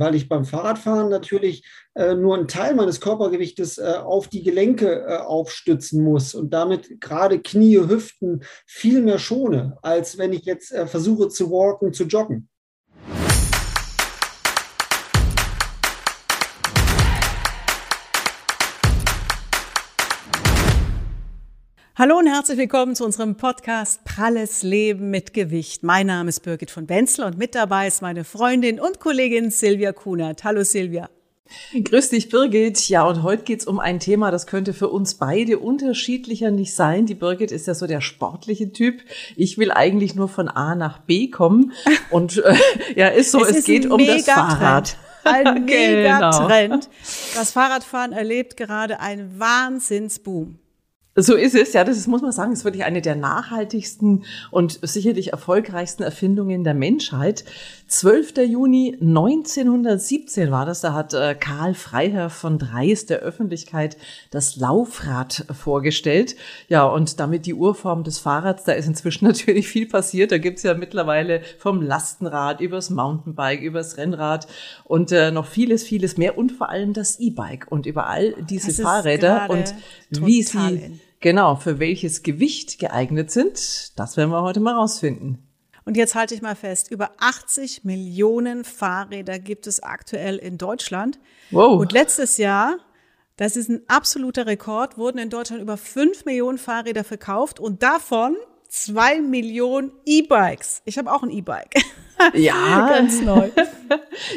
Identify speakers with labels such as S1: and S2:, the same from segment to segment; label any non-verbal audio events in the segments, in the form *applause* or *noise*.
S1: weil ich beim Fahrradfahren natürlich äh, nur einen Teil meines Körpergewichtes äh, auf die Gelenke äh, aufstützen muss und damit gerade Knie, Hüften viel mehr schone, als wenn ich jetzt äh, versuche zu walken, zu joggen.
S2: Hallo und herzlich willkommen zu unserem Podcast Pralles Leben mit Gewicht. Mein Name ist Birgit von Wenzel und mit dabei ist meine Freundin und Kollegin Silvia Kunert. Hallo Silvia.
S3: Grüß dich, Birgit. Ja, und heute geht's um ein Thema, das könnte für uns beide unterschiedlicher nicht sein. Die Birgit ist ja so der sportliche Typ. Ich will eigentlich nur von A nach B kommen. *laughs* Und äh, ja, ist so, es, es ist geht um das Fahrrad.
S2: Ein *laughs* Megatrend. genau. Das Fahrradfahren erlebt gerade einen Wahnsinnsboom.
S3: So ist es, ja, das ist, muss man sagen, ist wirklich eine der nachhaltigsten und sicherlich erfolgreichsten Erfindungen der Menschheit. 12. Juni 1917 war das, da hat äh, Karl Freiherr von Dreis der Öffentlichkeit das Laufrad vorgestellt. Ja, und damit die Urform des Fahrrads, da ist inzwischen *laughs* natürlich viel passiert. Da gibt's ja mittlerweile vom Lastenrad übers Mountainbike, übers Rennrad und äh, noch vieles, vieles mehr und vor allem das E-Bike und überall diese Fahrräder und wie sie Genau, für welches Gewicht geeignet sind, das werden wir heute mal rausfinden.
S2: Und jetzt halte ich mal fest, über 80 Millionen Fahrräder gibt es aktuell in Deutschland. Wow. Und letztes Jahr, das ist ein absoluter Rekord, wurden in Deutschland über 5 Millionen Fahrräder verkauft und davon zwei Millionen E-Bikes. Ich habe auch ein E-Bike. *laughs*
S3: Ja, ganz neu.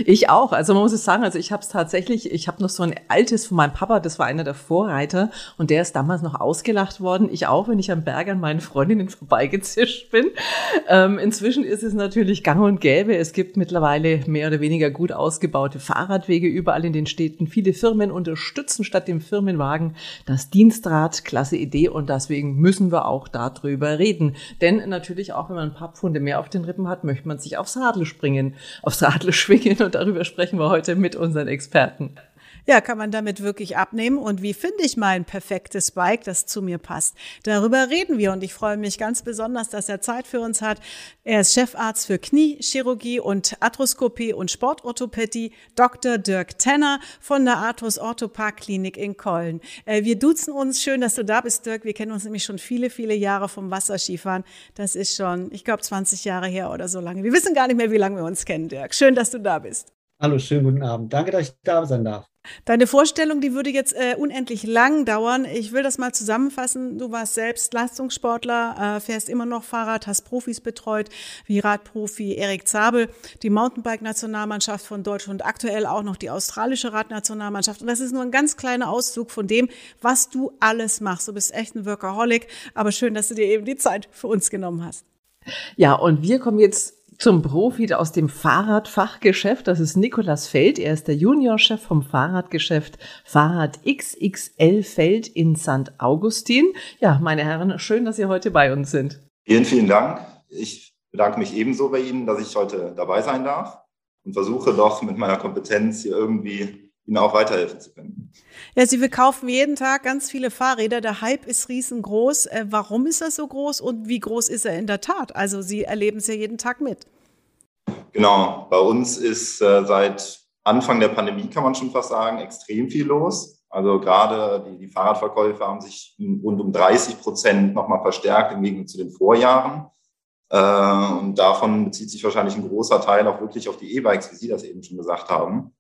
S3: ich auch. Also man muss es sagen, also ich habe es tatsächlich, ich habe noch so ein altes von meinem Papa, das war einer der Vorreiter und der ist damals noch ausgelacht worden. Ich auch, wenn ich am Berg an meinen Freundinnen vorbeigezischt bin. Ähm, inzwischen ist es natürlich gang und gäbe. Es gibt mittlerweile mehr oder weniger gut ausgebaute Fahrradwege überall in den Städten. Viele Firmen unterstützen statt dem Firmenwagen das Dienstrad. Klasse Idee und deswegen müssen wir auch darüber reden. Denn natürlich auch, wenn man ein paar Pfunde mehr auf den Rippen hat, möchte man sich aufs Radl springen, aufs Radl *laughs* schwingen und darüber sprechen wir heute mit unseren Experten.
S2: Ja, kann man damit wirklich abnehmen? Und wie finde ich mein perfektes Bike, das zu mir passt? Darüber reden wir und ich freue mich ganz besonders, dass er Zeit für uns hat. Er ist Chefarzt für Kniechirurgie und Arthroskopie und Sportorthopädie, Dr. Dirk Tenner von der Arthros Orthopark Klinik in Köln. Äh, wir duzen uns. Schön, dass du da bist, Dirk. Wir kennen uns nämlich schon viele, viele Jahre vom Wasserskifahren. Das ist schon, ich glaube, 20 Jahre her oder so lange. Wir wissen gar nicht mehr, wie lange wir uns kennen, Dirk. Schön, dass du da bist.
S1: Hallo, schönen guten Abend. Danke, dass ich da sein darf.
S2: Deine Vorstellung, die würde jetzt äh, unendlich lang dauern. Ich will das mal zusammenfassen. Du warst selbst Leistungssportler, äh, fährst immer noch Fahrrad, hast Profis betreut, wie Radprofi Erik Zabel, die Mountainbike-Nationalmannschaft von Deutschland und aktuell auch noch die australische Radnationalmannschaft. Und das ist nur ein ganz kleiner Auszug von dem, was du alles machst. Du bist echt ein Workaholic, aber schön, dass du dir eben die Zeit für uns genommen hast.
S3: Ja, und wir kommen jetzt zum Profi aus dem Fahrradfachgeschäft. Das ist Nikolas Feld. Er ist der Juniorchef vom Fahrradgeschäft Fahrrad XXL Feld in St. Augustin. Ja, meine Herren, schön, dass Sie heute bei uns sind.
S4: Vielen, vielen Dank. Ich bedanke mich ebenso bei Ihnen, dass ich heute dabei sein darf und versuche doch mit meiner Kompetenz hier irgendwie Ihnen auch weiterhelfen zu können.
S2: Ja, Sie verkaufen jeden Tag ganz viele Fahrräder. Der Hype ist riesengroß. Äh, warum ist er so groß und wie groß ist er in der Tat? Also Sie erleben es ja jeden Tag mit.
S4: Genau, bei uns ist äh, seit Anfang der Pandemie, kann man schon fast sagen, extrem viel los. Also gerade die, die Fahrradverkäufe haben sich rund um 30 Prozent nochmal verstärkt im Gegensatz zu den Vorjahren. Äh, und davon bezieht sich wahrscheinlich ein großer Teil auch wirklich auf die E-Bikes, wie Sie das eben schon gesagt haben.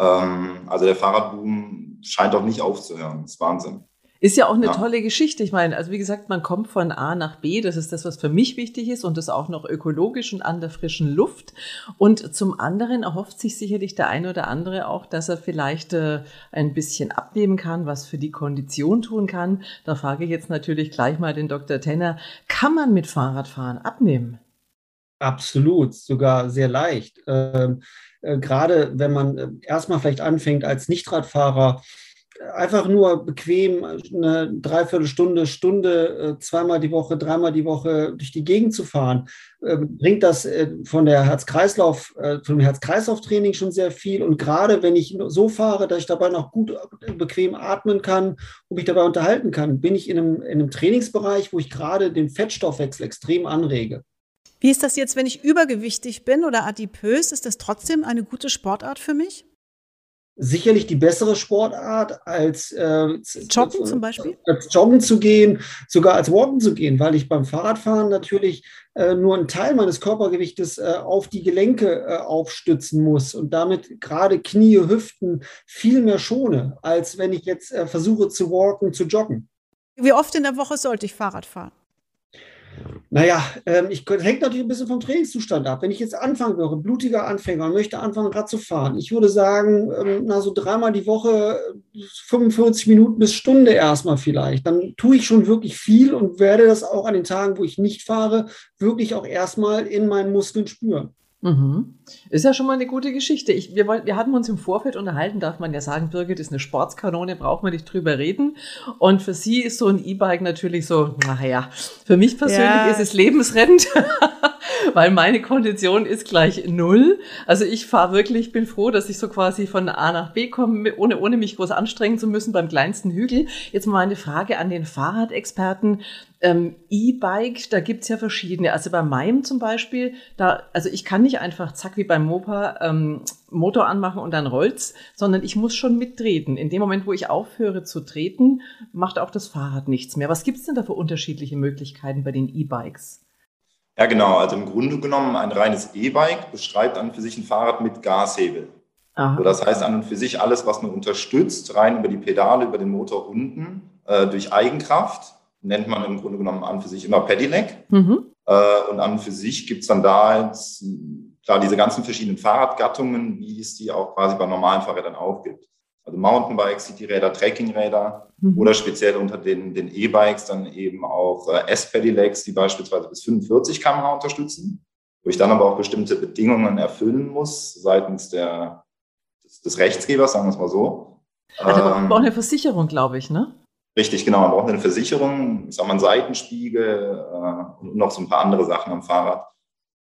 S4: Ähm, also der Fahrradboom scheint auch nicht aufzuhören. Das ist Wahnsinn.
S3: Ist ja auch eine ja. tolle Geschichte. Ich meine, also wie gesagt, man kommt von A nach B. Das ist das, was für mich wichtig ist und das auch noch ökologisch und an der frischen Luft. Und zum anderen erhofft sich sicherlich der eine oder andere auch, dass er vielleicht äh, ein bisschen abnehmen kann, was für die Kondition tun kann. Da frage ich jetzt natürlich gleich mal den Dr. Tenner. Kann man mit Fahrradfahren abnehmen?
S1: Absolut, sogar sehr leicht. Ähm, äh, gerade wenn man äh, erstmal vielleicht anfängt als Nichtradfahrer, einfach nur bequem eine Dreiviertelstunde, Stunde, äh, zweimal die Woche, dreimal die Woche durch die Gegend zu fahren, bringt das von der Herz-Kreislauf, vom Herz-Kreislauf-Training schon sehr viel. Und gerade wenn ich so fahre, dass ich dabei noch gut bequem atmen kann und mich dabei unterhalten kann, bin ich in einem, in einem Trainingsbereich, wo ich gerade den Fettstoffwechsel extrem anrege.
S2: Wie ist das jetzt, wenn ich übergewichtig bin oder adipös? Ist das trotzdem eine gute Sportart für mich?
S1: sicherlich die bessere Sportart als
S2: äh, Joggen zum Beispiel?
S1: Als Joggen zu gehen, sogar als Walken zu gehen, weil ich beim Fahrradfahren natürlich äh, nur einen Teil meines Körpergewichtes äh, auf die Gelenke äh, aufstützen muss und damit gerade Knie, Hüften viel mehr schone, als wenn ich jetzt äh, versuche zu walken, zu joggen.
S2: Wie oft in der Woche sollte ich Fahrrad fahren?
S1: Naja, ähm, ich, hängt natürlich ein bisschen vom Trainingszustand ab. Wenn ich jetzt anfangen würde, blutiger Anfänger und möchte anfangen, Rad zu fahren, ich würde sagen, ähm, na, so dreimal die Woche, 45 Minuten bis Stunde erstmal vielleicht. Dann tue ich schon wirklich viel und werde das auch an den Tagen, wo ich nicht fahre, wirklich auch erstmal in meinen Muskeln spüren.
S3: Mhm. Ist ja schon mal eine gute Geschichte. Ich, wir, wir hatten uns im Vorfeld unterhalten, darf man ja sagen, Birgit ist eine Sportskanone, braucht man nicht drüber reden. Und für sie ist so ein E-Bike natürlich so, naja, für mich persönlich ja. ist es lebensrettend, *laughs* *laughs* weil meine Kondition ist gleich null. Also ich fahre wirklich, bin froh, dass ich so quasi von A nach B komme, ohne, ohne mich groß anstrengen zu müssen beim kleinsten Hügel. Jetzt mal eine Frage an den Fahrradexperten. Ähm, E-Bike, da gibt's ja verschiedene. Also bei meinem zum Beispiel, da, also ich kann nicht einfach zack wie beim Mopa ähm, Motor anmachen und dann rollt's, sondern ich muss schon mittreten. In dem Moment, wo ich aufhöre zu treten, macht auch das Fahrrad nichts mehr. Was gibt's denn da für unterschiedliche Möglichkeiten bei den E-Bikes?
S4: Ja, genau. Also im Grunde genommen ein reines E-Bike beschreibt an und für sich ein Fahrrad mit Gashebel. So, das heißt an und für sich alles, was man unterstützt, rein über die Pedale, über den Motor unten, äh, durch Eigenkraft nennt man im Grunde genommen an für sich immer Pedelec. Mhm. Äh, und an für sich gibt es dann da jetzt, klar diese ganzen verschiedenen Fahrradgattungen, wie es die auch quasi bei normalen Fahrrädern auch gibt. Also Mountainbikes, Cityräder, Trekkingräder mhm. oder speziell unter den, den E-Bikes dann eben auch äh, S-Pedelecs, die beispielsweise bis 45 km/h unterstützen, wo ich dann aber auch bestimmte Bedingungen erfüllen muss seitens der, des, des Rechtgebers, sagen wir es mal so.
S3: Also ähm, braucht eine Versicherung, glaube ich, ne?
S4: Richtig, genau. Man braucht eine Versicherung, ich sag mal einen Seitenspiegel äh, und noch so ein paar andere Sachen am Fahrrad,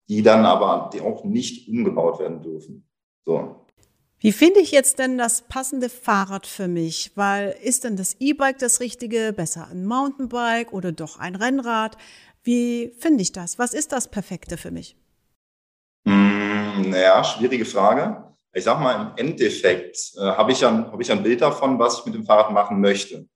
S4: die dann aber die auch nicht umgebaut werden dürfen. So.
S2: Wie finde ich jetzt denn das passende Fahrrad für mich? Weil ist denn das E-Bike das Richtige? Besser ein Mountainbike oder doch ein Rennrad? Wie finde ich das? Was ist das Perfekte für mich?
S4: Mm, naja, schwierige Frage. Ich sag mal, im Endeffekt äh, habe ich, hab ich ein Bild davon, was ich mit dem Fahrrad machen möchte.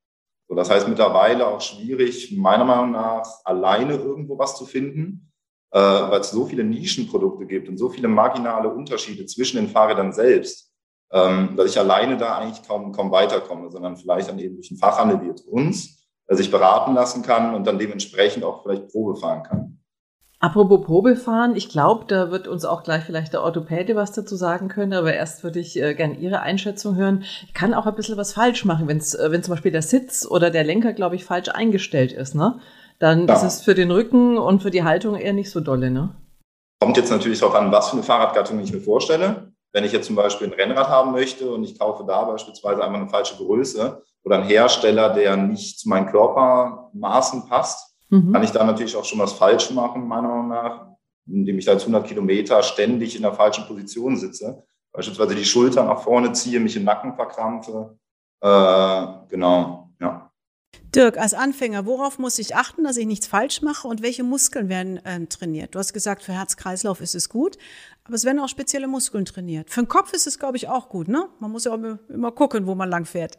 S4: So, das heißt mittlerweile auch schwierig, meiner Meinung nach, alleine irgendwo was zu finden, äh, weil es so viele Nischenprodukte gibt und so viele marginale Unterschiede zwischen den Fahrrädern selbst, ähm, dass ich alleine da eigentlich kaum, kaum weiterkomme, sondern vielleicht dann eben durch einen Fachhandel wie uns, dass ich beraten lassen kann und dann dementsprechend auch vielleicht Probe fahren kann.
S3: Apropos Probefahren, ich glaube, da wird uns auch gleich vielleicht der Orthopäde was dazu sagen können, aber erst würde ich äh, gerne Ihre Einschätzung hören. Ich kann auch ein bisschen was falsch machen, wenn's, äh, wenn zum Beispiel der Sitz oder der Lenker, glaube ich, falsch eingestellt ist, ne? Dann ja. ist es für den Rücken und für die Haltung eher nicht so dolle, ne?
S4: Kommt jetzt natürlich darauf an, was für eine Fahrradgattung ich mir vorstelle. Wenn ich jetzt zum Beispiel ein Rennrad haben möchte und ich kaufe da beispielsweise einfach eine falsche Größe oder einen Hersteller, der nicht zu meinen Körpermaßen passt, mhm. kann ich da natürlich auch schon was falsch machen, meiner Meinung nach, indem ich da jetzt 100 Kilometer ständig in der falschen Position sitze. Beispielsweise die Schulter nach vorne ziehe, mich im Nacken verkrampfe. Äh, genau.
S2: Dirk, als Anfänger, worauf muss ich achten, dass ich nichts falsch mache und welche Muskeln werden äh, trainiert? Du hast gesagt, für Herz-Kreislauf ist es gut, aber es werden auch spezielle Muskeln trainiert. Für den Kopf ist es, glaube ich, auch gut, ne? Man muss ja immer gucken, wo man lang fährt.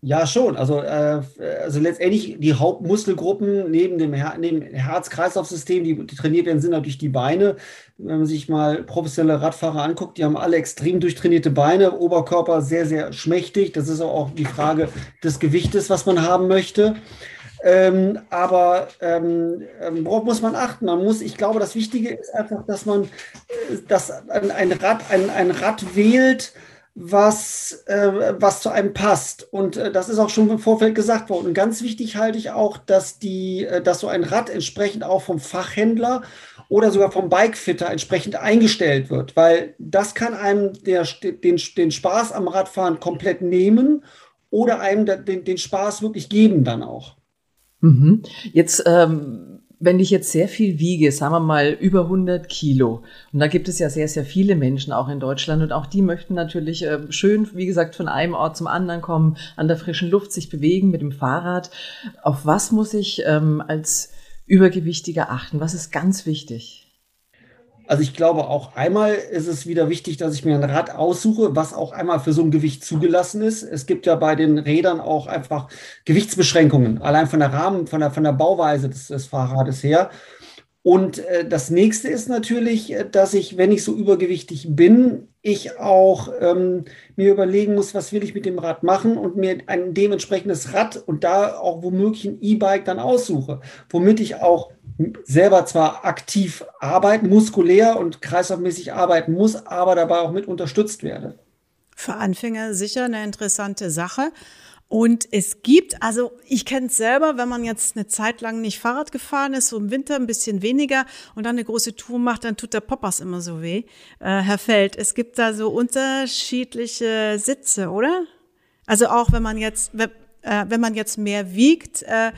S1: Ja, schon. Also, äh, also letztendlich die Hauptmuskelgruppen neben dem, Her neben Herz-Kreislauf-System, die, die, trainiert werden, sind natürlich die Beine. Wenn man sich mal professionelle Radfahrer anguckt, die haben alle extrem durchtrainierte Beine, Oberkörper sehr, sehr schmächtig. Das ist auch die Frage des Gewichtes, was man haben möchte. Ähm, aber ähm, ähm worauf muss man achten? Man muss, ich glaube, das Wichtige ist einfach, dass man äh, dass ein, ein, Rad, ein, ein Rad wählt, was, äh, was zu einem passt. Und äh, das ist auch schon im Vorfeld gesagt worden. Ganz wichtig halte ich auch, dass, die, äh, dass so ein Rad entsprechend auch vom Fachhändler oder sogar vom Bikefitter entsprechend eingestellt wird, weil das kann einem der, den, den Spaß am Radfahren komplett nehmen oder einem den, den Spaß wirklich geben dann auch.
S3: Mhm. Jetzt ähm wenn ich jetzt sehr viel wiege, sagen wir mal über 100 Kilo, und da gibt es ja sehr, sehr viele Menschen auch in Deutschland und auch die möchten natürlich äh, schön, wie gesagt, von einem Ort zum anderen kommen, an der frischen Luft sich bewegen mit dem Fahrrad. Auf was muss ich ähm, als Übergewichtige achten? Was ist ganz wichtig?
S1: Also ich glaube auch einmal ist es wieder wichtig, dass ich mir ein Rad aussuche, was auch einmal für so ein Gewicht zugelassen ist. Es gibt ja bei den Rädern auch einfach Gewichtsbeschränkungen, allein von der Rahmen, von der, von der Bauweise des, des Fahrrades her. Und äh, das nächste ist natürlich, äh, dass ich, wenn ich so übergewichtig bin, ich auch ähm, mir überlegen muss, was will ich mit dem Rad machen und mir ein dementsprechendes Rad und da auch womöglich ein E-Bike dann aussuche, womit ich auch selber zwar aktiv arbeiten, muskulär und kreislaufmäßig arbeiten muss, aber dabei auch mit unterstützt werde.
S2: Für Anfänger sicher eine interessante Sache. Und es gibt, also ich kenne es selber, wenn man jetzt eine Zeit lang nicht Fahrrad gefahren ist, so im Winter ein bisschen weniger und dann eine große Tour macht, dann tut der Poppers immer so weh. Äh, Herr Feld, es gibt da so unterschiedliche Sitze, oder? Also auch wenn man jetzt, äh, wenn man jetzt mehr wiegt, äh,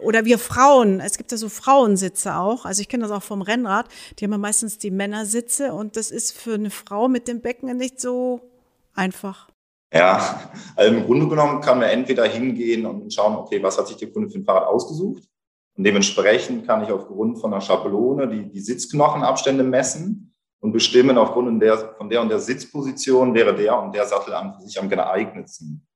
S2: oder wir Frauen, es gibt ja so Frauensitze auch, also ich kenne das auch vom Rennrad, die haben ja meistens die Männersitze und das ist für eine Frau mit dem Becken nicht so einfach.
S4: Ja, also im Grunde genommen kann man entweder hingehen und schauen, okay, was hat sich der Kunde für ein Fahrrad ausgesucht? Und dementsprechend kann ich aufgrund von einer Schablone die, die Sitzknochenabstände messen und bestimmen, aufgrund der, von der und der Sitzposition wäre der und der Sattel an für sich am geeignetsten.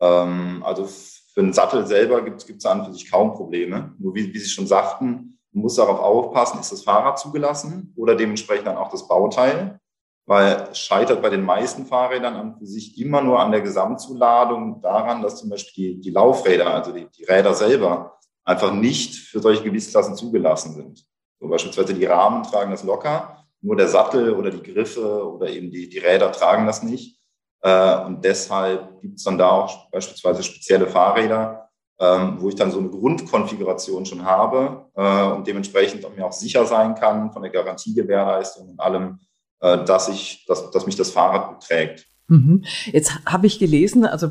S4: Ähm, also für einen Sattel selber gibt es an für sich kaum Probleme. Nur wie, wie Sie schon sagten, man muss darauf aufpassen, ist das Fahrrad zugelassen oder dementsprechend dann auch das Bauteil weil es scheitert bei den meisten Fahrrädern an für sich immer nur an der Gesamtzuladung daran, dass zum Beispiel die, die Laufräder, also die, die, Räder selber, einfach nicht für solche Gewichtsklassen zugelassen sind. So beispielsweise die Rahmen tragen das locker, nur der Sattel oder die Griffe oder eben die, die Räder tragen das nicht. Äh, und deshalb gibt es dann da auch beispielsweise spezielle Fahrräder, ähm, wo ich dann so eine Grundkonfiguration schon habe äh, und dementsprechend auch mir auch sicher sein kann von der Garantiegewährleistung und allem, äh, dass, ich, dass, dass mich das Fahrrad trägt.
S3: Mhm. Jetzt habe ich gelesen, also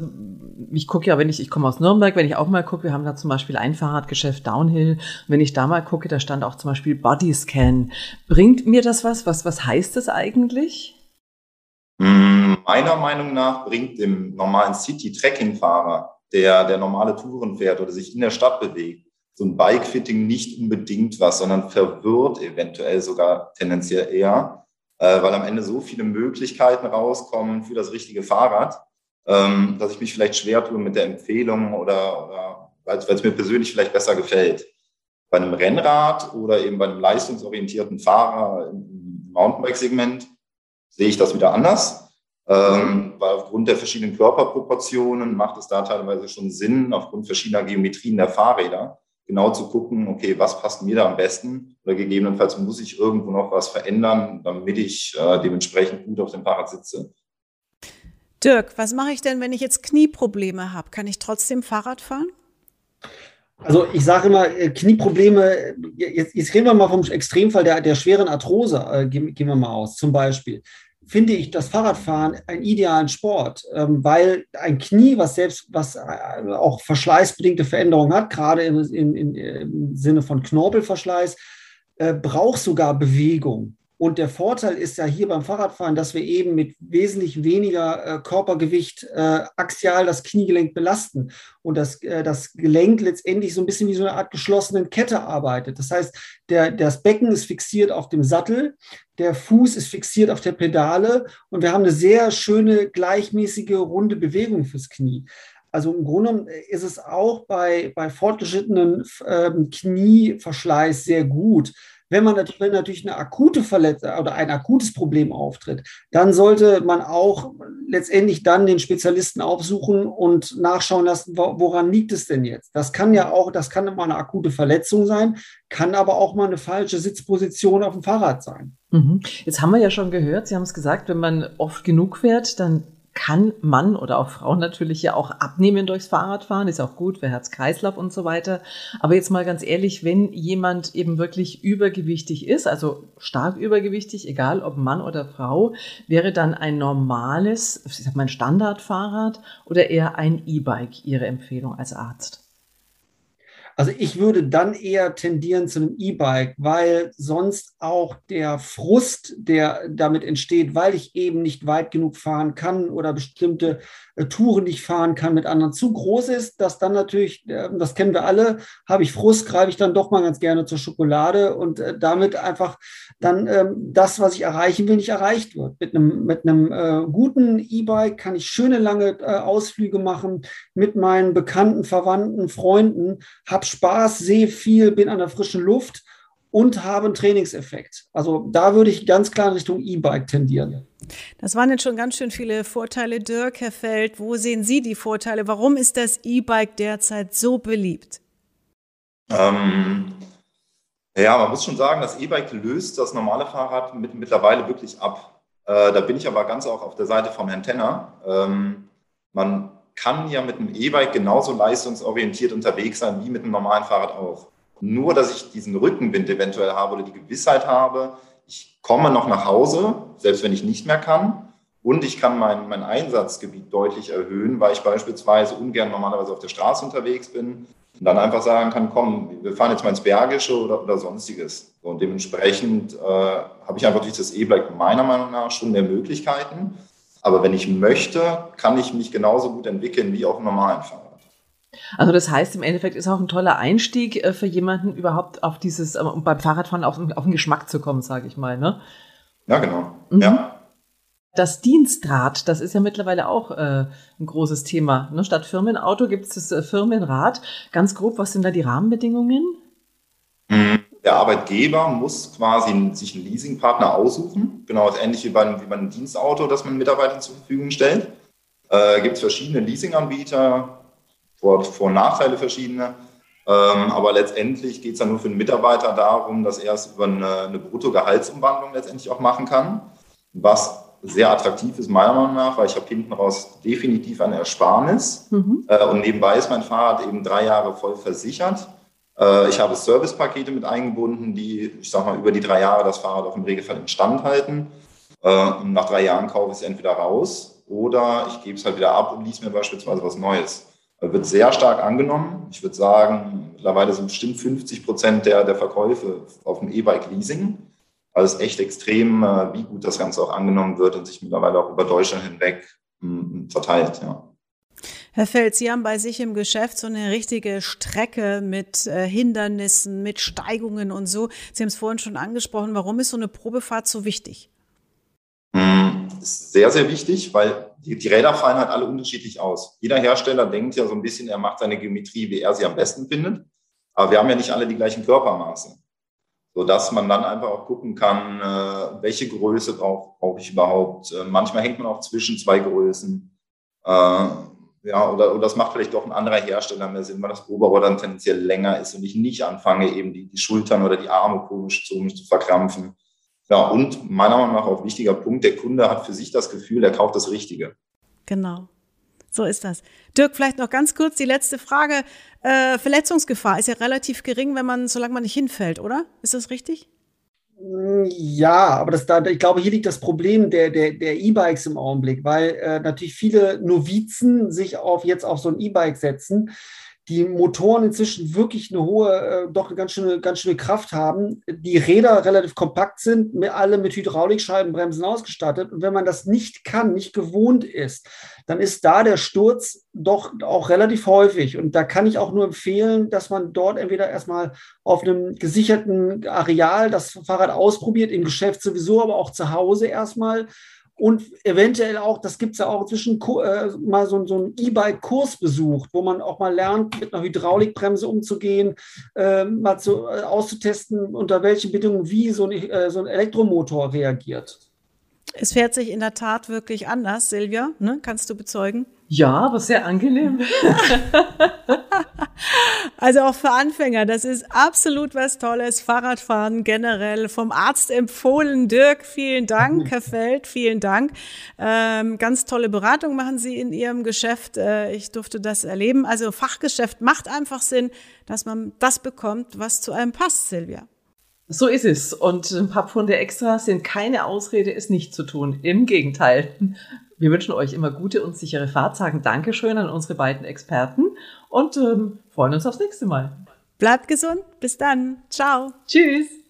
S3: ich gucke ja, wenn ich, ich komme aus Nürnberg, wenn ich auch mal gucke, wir haben da zum Beispiel ein Fahrradgeschäft Downhill. Wenn ich da mal gucke, da stand auch zum Beispiel Bodyscan. Bringt mir das was? Was, was heißt das eigentlich?
S4: Hm, meiner Meinung nach bringt dem normalen City-Trekking-Fahrer, der, der normale Touren fährt oder sich in der Stadt bewegt, so ein Bike-Fitting nicht unbedingt was, sondern verwirrt eventuell sogar tendenziell eher äh, weil am Ende so viele Möglichkeiten rauskommen für das richtige Fahrrad, ähm, dass ich mich vielleicht schwer tue mit der Empfehlung oder, oder weil es mir persönlich vielleicht besser gefällt. Bei einem Rennrad oder eben bei einem leistungsorientierten Fahrer im Mountainbike-Segment sehe ich das wieder anders, ähm, weil aufgrund der verschiedenen Körperproportionen macht es da teilweise schon Sinn, aufgrund verschiedener Geometrien der Fahrräder, genau zu gucken, okay, was passt mir da am besten oder gegebenenfalls muss ich irgendwo noch was verändern, damit ich äh, dementsprechend gut auf dem Fahrrad sitze.
S2: Dirk, was mache ich denn, wenn ich jetzt Knieprobleme habe? Kann ich trotzdem Fahrrad fahren?
S1: Also ich sage immer, äh, Knieprobleme, jetzt, jetzt reden wir mal vom Extremfall der, der schweren Arthrose, äh, gehen, gehen wir mal aus, zum Beispiel finde ich das Fahrradfahren einen idealen Sport, ähm, weil ein Knie, was selbst, was äh, auch verschleißbedingte Veränderungen hat, gerade im, im, im Sinne von Knorpelverschleiß, äh, braucht sogar Bewegung. Und der Vorteil ist ja hier beim Fahrradfahren, dass wir eben mit wesentlich weniger äh, Körpergewicht äh, axial das Kniegelenk belasten und das, äh, das Gelenk letztendlich so ein bisschen wie so eine Art geschlossenen Kette arbeitet. Das heißt, der, das Becken ist fixiert auf dem Sattel, der Fuß ist fixiert auf der Pedale und wir haben eine sehr schöne, gleichmäßige, runde Bewegung fürs Knie. Also im Grunde ist es auch bei, bei fortgeschrittenen ähm, Knieverschleiß sehr gut wenn man natürlich, wenn natürlich eine akute Verletzung oder ein akutes Problem auftritt, dann sollte man auch letztendlich dann den Spezialisten aufsuchen und nachschauen lassen, woran liegt es denn jetzt? Das kann ja auch, das kann mal eine akute Verletzung sein, kann aber auch mal eine falsche Sitzposition auf dem Fahrrad sein.
S3: Mhm. Jetzt haben wir ja schon gehört, Sie haben es gesagt, wenn man oft genug fährt, dann kann Mann oder auch Frau natürlich ja auch abnehmen durchs Fahrradfahren, ist auch gut für Herz-Kreislauf und so weiter. Aber jetzt mal ganz ehrlich, wenn jemand eben wirklich übergewichtig ist, also stark übergewichtig, egal ob Mann oder Frau, wäre dann ein normales, ich sag mal ein Standardfahrrad oder eher ein E-Bike Ihre Empfehlung als Arzt?
S1: Also ich würde dann eher tendieren zu einem E-Bike, weil sonst auch der Frust, der damit entsteht, weil ich eben nicht weit genug fahren kann oder bestimmte äh, Touren nicht fahren kann mit anderen. Zu groß ist, dass dann natürlich, äh, das kennen wir alle, habe ich Frust, greife ich dann doch mal ganz gerne zur Schokolade und äh, damit einfach dann ähm, das, was ich erreichen will, nicht erreicht wird. Mit einem, mit einem äh, guten E-Bike kann ich schöne lange Ausflüge machen mit meinen Bekannten, Verwandten, Freunden, habe Spaß, sehe viel, bin an der frischen Luft und habe einen Trainingseffekt. Also da würde ich ganz klar in Richtung E-Bike tendieren.
S2: Das waren jetzt schon ganz schön viele Vorteile. Dirk, Herr Feld, wo sehen Sie die Vorteile? Warum ist das E-Bike derzeit so beliebt?
S4: Ähm, ja, man muss schon sagen, das E-Bike löst das normale Fahrrad mit, mittlerweile wirklich ab. Äh, da bin ich aber ganz auch auf der Seite vom Herrn Tenner. Ähm, man kann ja mit einem E-Bike genauso leistungsorientiert unterwegs sein wie mit einem normalen Fahrrad auch. Nur, dass ich diesen Rückenwind eventuell habe oder die Gewissheit habe, ich komme noch nach Hause, selbst wenn ich nicht mehr kann. Und ich kann mein, mein Einsatzgebiet deutlich erhöhen, weil ich beispielsweise ungern normalerweise auf der Straße unterwegs bin und dann einfach sagen kann, komm, wir fahren jetzt mal ins Bergische oder, oder sonstiges. Und dementsprechend äh, habe ich einfach durch das E-Bike meiner Meinung nach schon mehr Möglichkeiten. Aber wenn ich möchte, kann ich mich genauso gut entwickeln wie auf einem normalen Fahrrad.
S3: Also das heißt, im Endeffekt ist auch ein toller Einstieg äh, für jemanden überhaupt auf dieses, äh, beim Fahrradfahren auf, auf den Geschmack zu kommen, sage ich mal. Ne?
S4: Ja, genau. Mhm. Ja.
S3: Das Dienstrad, das ist ja mittlerweile auch äh, ein großes Thema. Ne? Statt Firmenauto gibt es das äh, Firmenrad. Ganz grob, was sind da die Rahmenbedingungen?
S4: Mhm. Der Arbeitgeber muss quasi sich einen Leasingpartner aussuchen. Genau, ähnlich wie bei, wie bei einem Dienstauto, das man Mitarbeitern zur Verfügung stellt. Äh, gibt es verschiedene Leasinganbieter, Vor-, Vor und Nachteile verschiedene. Ähm, aber letztendlich geht es dann nur für den Mitarbeiter darum, dass er es über eine, eine Bruttogehaltsumwandlung letztendlich auch machen kann, was sehr attraktiv ist, meiner Meinung nach, weil ich habe hinten raus definitiv eine Ersparnis. Mhm. Äh, und nebenbei ist mein Fahrrad eben drei Jahre voll versichert. Äh, ich habe Servicepakete mit eingebunden, die, ich sag mal, über die drei Jahre das Fahrrad auch im Regelfall instand halten. Äh, und nach drei Jahren kaufe ich es entweder raus oder ich gebe es halt wieder ab und lies mir beispielsweise was Neues. Wird sehr stark angenommen. Ich würde sagen, mittlerweile sind bestimmt 50 Prozent der, der Verkäufe auf dem E-Bike Leasing. Also es ist echt extrem, äh, wie gut das Ganze auch angenommen wird und sich mittlerweile auch über Deutschland hinweg hm, verteilt. Ja.
S2: Herr Feld, Sie haben bei sich im Geschäft so eine richtige Strecke mit äh, Hindernissen, mit Steigungen und so. Sie haben es vorhin schon angesprochen. Warum ist so eine Probefahrt so wichtig?
S4: Ist sehr, sehr wichtig, weil die, die, Räder fallen halt alle unterschiedlich aus. Jeder Hersteller denkt ja so ein bisschen, er macht seine Geometrie, wie er sie am besten findet. Aber wir haben ja nicht alle die gleichen Körpermaße sodass man dann einfach auch gucken kann, äh, welche Größe brauche brauch ich überhaupt. Äh, manchmal hängt man auch zwischen zwei Größen. Äh, ja, oder, oder das macht vielleicht doch ein anderer Hersteller mehr Sinn, weil das Oberrohr dann tendenziell länger ist und ich nicht anfange, eben die, die Schultern oder die Arme komisch, komisch zu verkrampfen. Ja, und meiner Meinung nach auch wichtiger Punkt, der Kunde hat für sich das Gefühl, er kauft das Richtige.
S2: Genau. So ist das. Dirk, vielleicht noch ganz kurz die letzte Frage. Äh, Verletzungsgefahr ist ja relativ gering, wenn man, solange man nicht hinfällt, oder? Ist das richtig?
S1: Ja, aber das da, ich glaube, hier liegt das Problem der, der, der E-Bikes im Augenblick, weil äh, natürlich viele Novizen sich auf jetzt auf so ein E-Bike setzen die Motoren inzwischen wirklich eine hohe, äh, doch eine ganz schöne, ganz schöne Kraft haben, die Räder relativ kompakt sind, alle mit Hydraulikscheibenbremsen ausgestattet. Und wenn man das nicht kann, nicht gewohnt ist, dann ist da der Sturz doch auch relativ häufig. Und da kann ich auch nur empfehlen, dass man dort entweder erstmal auf einem gesicherten Areal das Fahrrad ausprobiert, im Geschäft sowieso, aber auch zu Hause erstmal und eventuell auch, das gibt es ja auch zwischen äh, mal so, so einen E-Bike-Kurs besucht, wo man auch mal lernt, mit einer Hydraulikbremse umzugehen, äh, mal zu, äh, auszutesten, unter welchen Bedingungen wie so ein, äh, so ein Elektromotor reagiert.
S2: Es fährt sich in der Tat wirklich anders, Silvia, ne? kannst du bezeugen?
S3: Ja, aber sehr angenehm. *laughs*
S2: also auch für Anfänger, das ist absolut was Tolles. Fahrradfahren generell vom Arzt empfohlen. Dirk, vielen Dank. Herr Feld, vielen Dank. Ähm, ganz tolle Beratung machen Sie in Ihrem Geschäft. Äh, ich durfte das erleben. Also Fachgeschäft macht einfach Sinn, dass man das bekommt, was zu einem passt, Silvia.
S3: So ist es. Und ein paar Pfunde extra sind keine Ausrede, es nicht zu tun. Im Gegenteil. Wir wünschen euch immer gute und sichere Fahrt, sagen Dankeschön an unsere beiden Experten und ähm, freuen uns aufs nächste Mal.
S2: Bleibt gesund. Bis dann. Ciao.
S3: Tschüss.